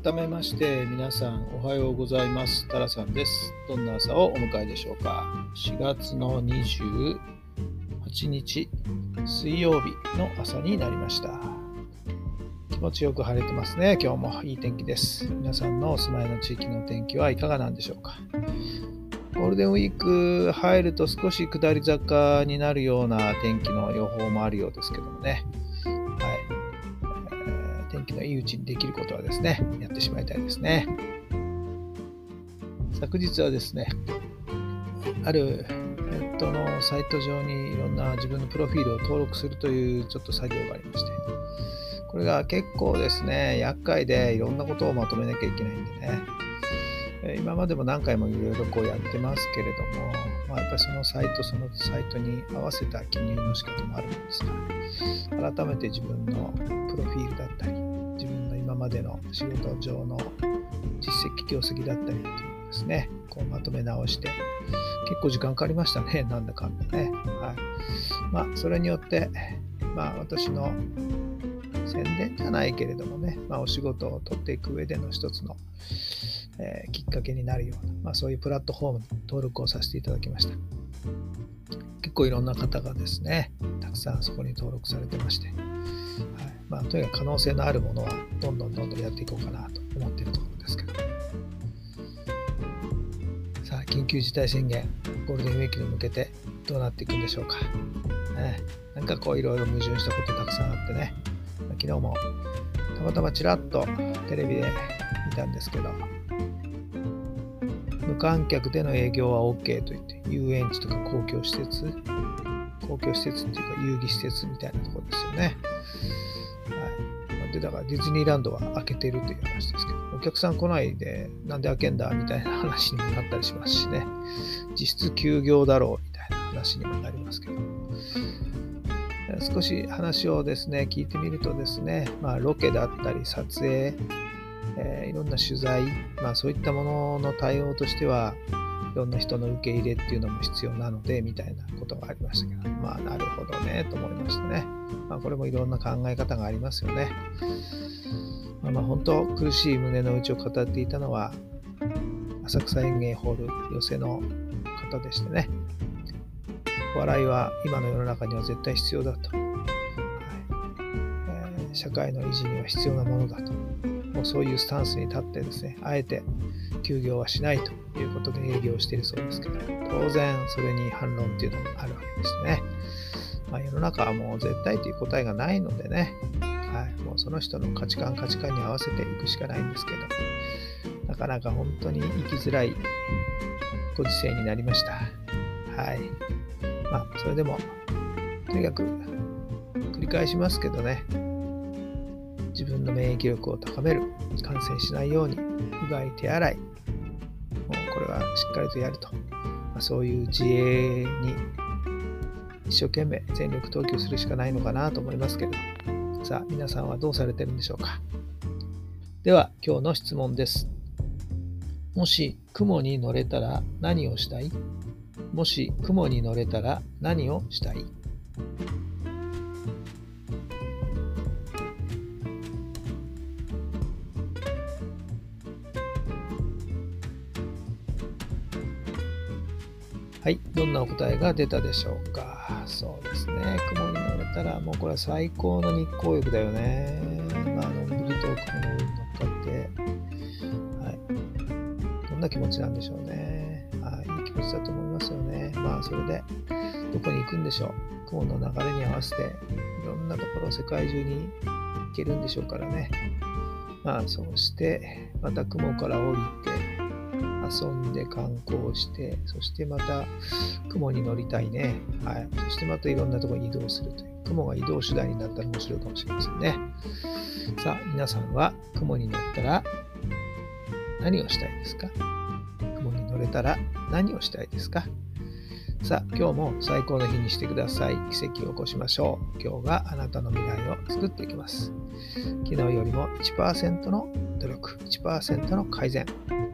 改めまして皆さんおはようございます。タラさんです。どんな朝をお迎えでしょうか？4月の28日水曜日の朝になりました。気持ちよく晴れてますね。今日もいい天気です。皆さんのお住まいの地域の天気はいかがなんでしょうか？ゴールデンウィーク入ると少し下り坂になるような天気の予報もあるようですけどもね。のい。いうちにできることはですね、やってしまいたいですね。昨日はですね、あるネットのサイト上にいろんな自分のプロフィールを登録するというちょっと作業がありまして、これが結構ですね、厄介でいろんなことをまとめなきゃいけないんでね、今までも何回もいろいろこうやってますけれども、まあ、やっぱりそのサイトそのサイトに合わせた記入の仕方もあるんですが改めて自分のプロフィールだったりまでの仕事上の実績業績だったりっていうのをですね、こうまとめ直して、結構時間かかりましたね、なんだかんだね。はい。まあ、それによって、まあ、私の宣伝じゃないけれどもね、まあ、お仕事を取っていく上での一つの、えー、きっかけになるような、まあ、そういうプラットフォームに登録をさせていただきました。結構いろんな方がですね、たくさんそこに登録されてまして、はいまあ、とにかく可能性のあるものはどんどんどんどんやっていこうかなと思っているところですけど。さあ、緊急事態宣言、ゴールデンウィークに向けてどうなっていくんでしょうか。ね、なんかこういろいろ矛盾したことたくさんあってね、昨日もたまたまちらっとテレビで見たんですけど、無観客での営業は OK と言って、遊園地とか公共施設、公共施設っていうか遊戯施設みたいなところですよね。で、だからディズニーランドは開けてるという話ですけど、お客さん来ないで、なんで開けんだみたいな話にもなったりしますしね、実質休業だろうみたいな話にもなりますけど、少し話をですね、聞いてみるとですね、まあ、ロケだったり撮影、えー、いろんな取材、まあ、そういったものの対応としては、いろんな人の受け入れっていうのも必要なので、みたいなことがありましたけど、まあ、なるほどね、と思いましたね。まあ、これもいろんな考え方がありますよね。まあ、まあ本当、苦しい胸の内を語っていたのは、浅草園芸ホール寄せの方でしてね。笑いは今の世の中には絶対必要だと。はいえー、社会の維持には必要なものだと。もうそういうスタンスに立ってですね、あえて休業はしないということで営業しているそうですけど、当然それに反論っていうのもあるわけですね。まあ、世の中はもう絶対という答えがないのでね、はい、もうその人の価値観、価値観に合わせていくしかないんですけど、なかなか本当に生きづらいご時世になりました。はい。まあ、それでも、とにかく、繰り返しますけどね、自分の免疫力を高める、感染しないように、うがい、手洗い、もうこれはしっかりとやると、まあ、そういう自衛に一生懸命全力投球するしかないのかなと思いますけれど、さあ、皆さんはどうされてるんでしょうか。では、今日の質問です。もし雲に乗れたら何をしたい？もし雲に乗れたら何をしたい？はい、どんなお答えが出たでしょうか？そうですね、雲に乗れたら、もうこれは最高の日光浴だよね。まあのんびりと雲の上に乗っかって、はい。どんな気持ちなんでしょうね。はい、いい気持ちだと思いますよね。まあ、それで、どこに行くんでしょう。雲の流れに合わせて、いろんなところ、世界中に行けるんでしょうからね。まあ、そうして、また雲から降りて、遊んで観光して、そしてまた雲に乗りたいね。はい。そしてまたいろんなところに移動するという。雲が移動手段になったら面白いかもしれませんね。さあ、皆さんは雲に乗ったら何をしたいですか？雲に乗れたら何をしたいですか？さあ、今日も最高の日にしてください。奇跡を起こしましょう。今日があなたの未来を作っていきます。昨日よりも1%の努力、1%の改善。